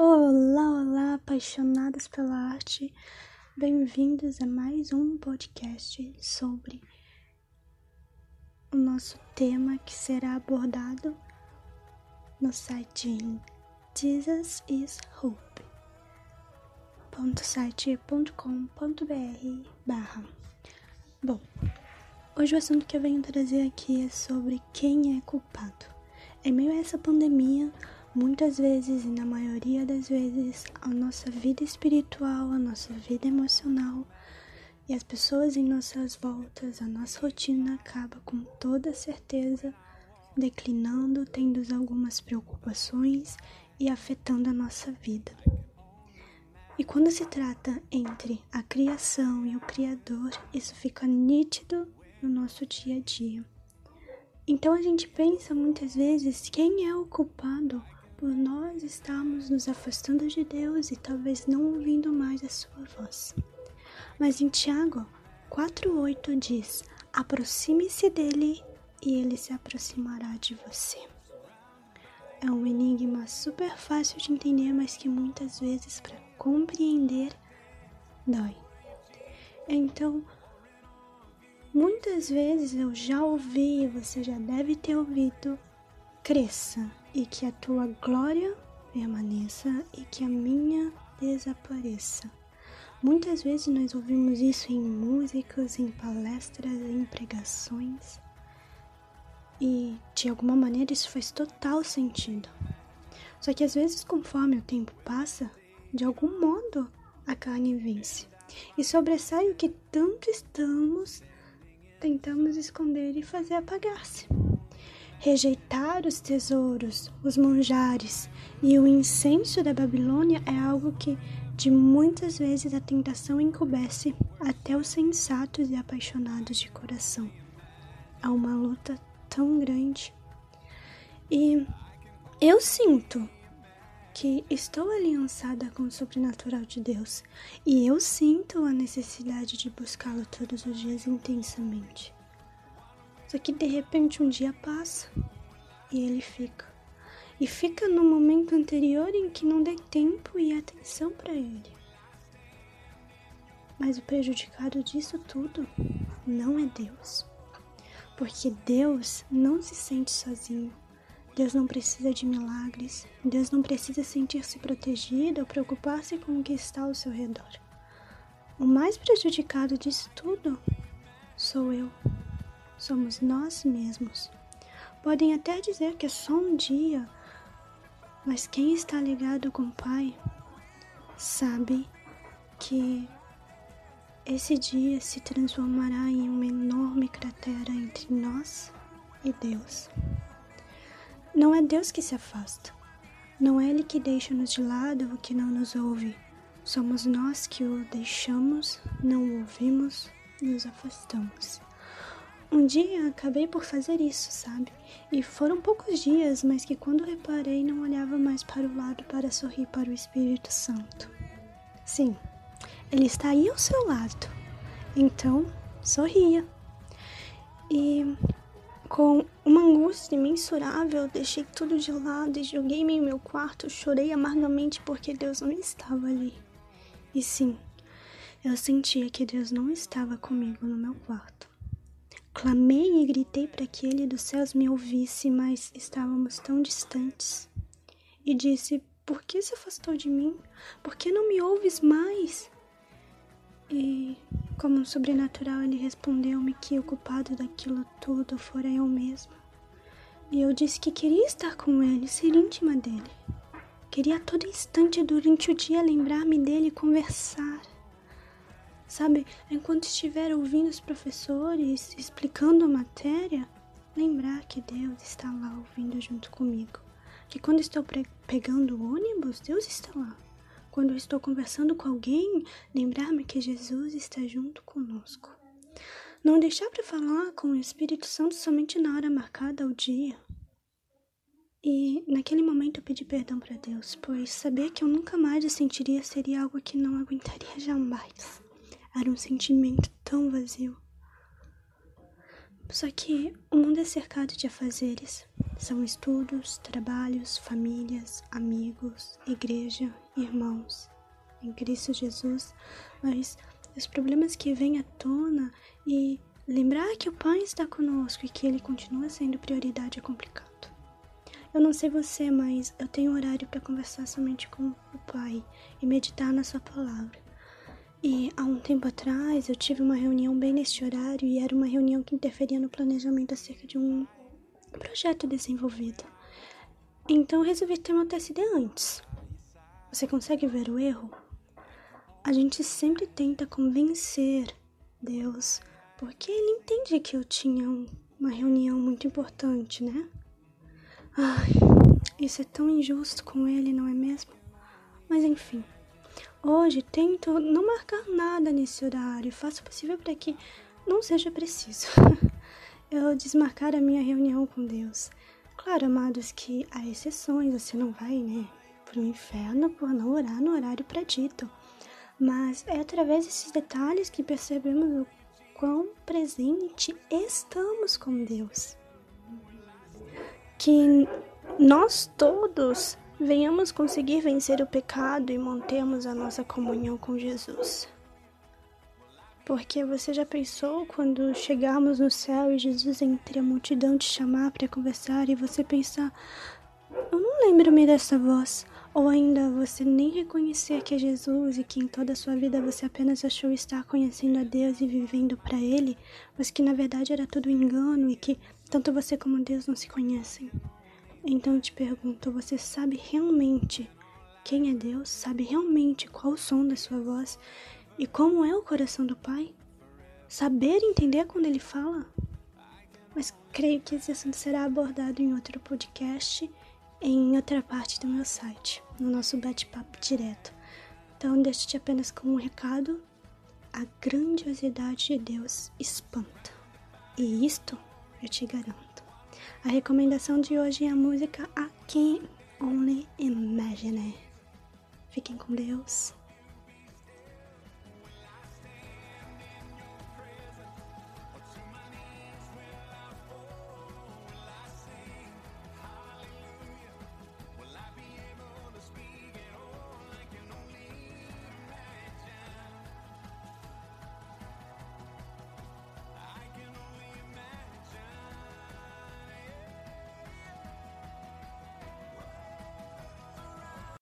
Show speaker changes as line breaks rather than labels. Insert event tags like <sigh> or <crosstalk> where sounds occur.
Olá, olá, apaixonados pela arte. Bem-vindos a mais um podcast sobre o nosso tema que será abordado no site Jesus is Hope. site.com.br barra. Bom, hoje o assunto que eu venho trazer aqui é sobre quem é culpado. Em meio a essa pandemia, Muitas vezes, e na maioria das vezes, a nossa vida espiritual, a nossa vida emocional e as pessoas em nossas voltas, a nossa rotina acaba com toda certeza declinando, tendo algumas preocupações e afetando a nossa vida. E quando se trata entre a criação e o Criador, isso fica nítido no nosso dia a dia. Então a gente pensa muitas vezes quem é o culpado por nós estarmos nos afastando de Deus e talvez não ouvindo mais a sua voz. Mas em Tiago 4,8 diz: aproxime-se dele e ele se aproximará de você. É um enigma super fácil de entender, mas que muitas vezes, para compreender, dói. Então, muitas vezes eu já ouvi, você já deve ter ouvido, cresça e que a tua glória permaneça e que a minha desapareça. Muitas vezes nós ouvimos isso em músicas, em palestras, em pregações, e de alguma maneira isso faz total sentido. Só que às vezes, conforme o tempo passa, de algum modo a carne vence e sobressai o que tanto estamos tentamos esconder e fazer apagar-se. Rejeitar os tesouros, os manjares e o incenso da Babilônia é algo que de muitas vezes a tentação encoberce até os sensatos e apaixonados de coração. Há uma luta tão grande. E eu sinto que estou aliançada com o sobrenatural de Deus e eu sinto a necessidade de buscá-lo todos os dias intensamente. Só que de repente um dia passa e ele fica. E fica no momento anterior em que não dê tempo e atenção para ele. Mas o prejudicado disso tudo não é Deus. Porque Deus não se sente sozinho. Deus não precisa de milagres. Deus não precisa sentir-se protegido ou preocupar-se com o que está ao seu redor. O mais prejudicado disso tudo sou eu somos nós mesmos. Podem até dizer que é só um dia, mas quem está ligado com o Pai sabe que esse dia se transformará em uma enorme cratera entre nós e Deus. Não é Deus que se afasta, não é Ele que deixa-nos de lado ou que não nos ouve. Somos nós que o deixamos, não o ouvimos, nos afastamos. Um dia acabei por fazer isso, sabe? E foram poucos dias, mas que quando reparei não olhava mais para o lado para sorrir para o Espírito Santo. Sim, ele está aí ao seu lado. Então, sorria. E com uma angústia imensurável, deixei tudo de lado e joguei-me em meu quarto, chorei amargamente porque Deus não estava ali. E sim, eu sentia que Deus não estava comigo no meu quarto. Clamei e gritei para que ele dos céus me ouvisse, mas estávamos tão distantes. E disse: Por que se afastou de mim? Por que não me ouves mais? E, como um sobrenatural, ele respondeu-me que o culpado daquilo tudo fora eu mesma. E eu disse que queria estar com ele, ser íntima dele. Queria a todo instante durante o dia lembrar-me dele e conversar. Sabe, enquanto estiver ouvindo os professores explicando a matéria, lembrar que Deus está lá ouvindo junto comigo. Que quando estou pegando o ônibus, Deus está lá. Quando estou conversando com alguém, lembrar-me que Jesus está junto conosco. Não deixar para falar com o Espírito Santo somente na hora marcada ao dia. E naquele momento eu pedi perdão para Deus, pois saber que eu nunca mais o sentiria seria algo que não aguentaria <laughs> jamais. Era um sentimento tão vazio. Só que o mundo é cercado de afazeres. São estudos, trabalhos, famílias, amigos, igreja, irmãos em Cristo Jesus, mas os problemas que vêm à tona e lembrar que o Pai está conosco e que Ele continua sendo prioridade é complicado. Eu não sei você, mas eu tenho horário para conversar somente com o Pai e meditar na Sua palavra. E há um tempo atrás eu tive uma reunião bem neste horário e era uma reunião que interferia no planejamento acerca de um projeto desenvolvido. Então eu resolvi ter uma TSD antes. Você consegue ver o erro? A gente sempre tenta convencer Deus, porque ele entende que eu tinha uma reunião muito importante, né? Ai, isso é tão injusto com ele, não é mesmo? Mas enfim. Hoje tento não marcar nada nesse horário, faço o possível para que não seja preciso <laughs> eu desmarcar a minha reunião com Deus. Claro, amados, que há exceções, você não vai, né, pro inferno por não orar no horário predito. Mas é através desses detalhes que percebemos o quão presente estamos com Deus. Que nós todos venhamos conseguir vencer o pecado e mantermos a nossa comunhão com Jesus. Porque você já pensou quando chegarmos no céu e Jesus entre a multidão te chamar para conversar e você pensar: Eu não lembro-me dessa voz. Ou ainda você nem reconhecer que é Jesus e que em toda a sua vida você apenas achou estar conhecendo a Deus e vivendo para Ele, mas que na verdade era tudo engano e que tanto você como Deus não se conhecem. Então eu te pergunto: você sabe realmente quem é Deus? Sabe realmente qual o som da sua voz e como é o coração do Pai? Saber entender quando Ele fala? Mas creio que esse assunto será abordado em outro podcast, em outra parte do meu site, no nosso bate-papo direto. Então, deixo-te apenas com um recado: a grandiosidade de Deus espanta. E isto eu te garanto. A recomendação de hoje é a música I Can Only Imagine. Fiquem com Deus.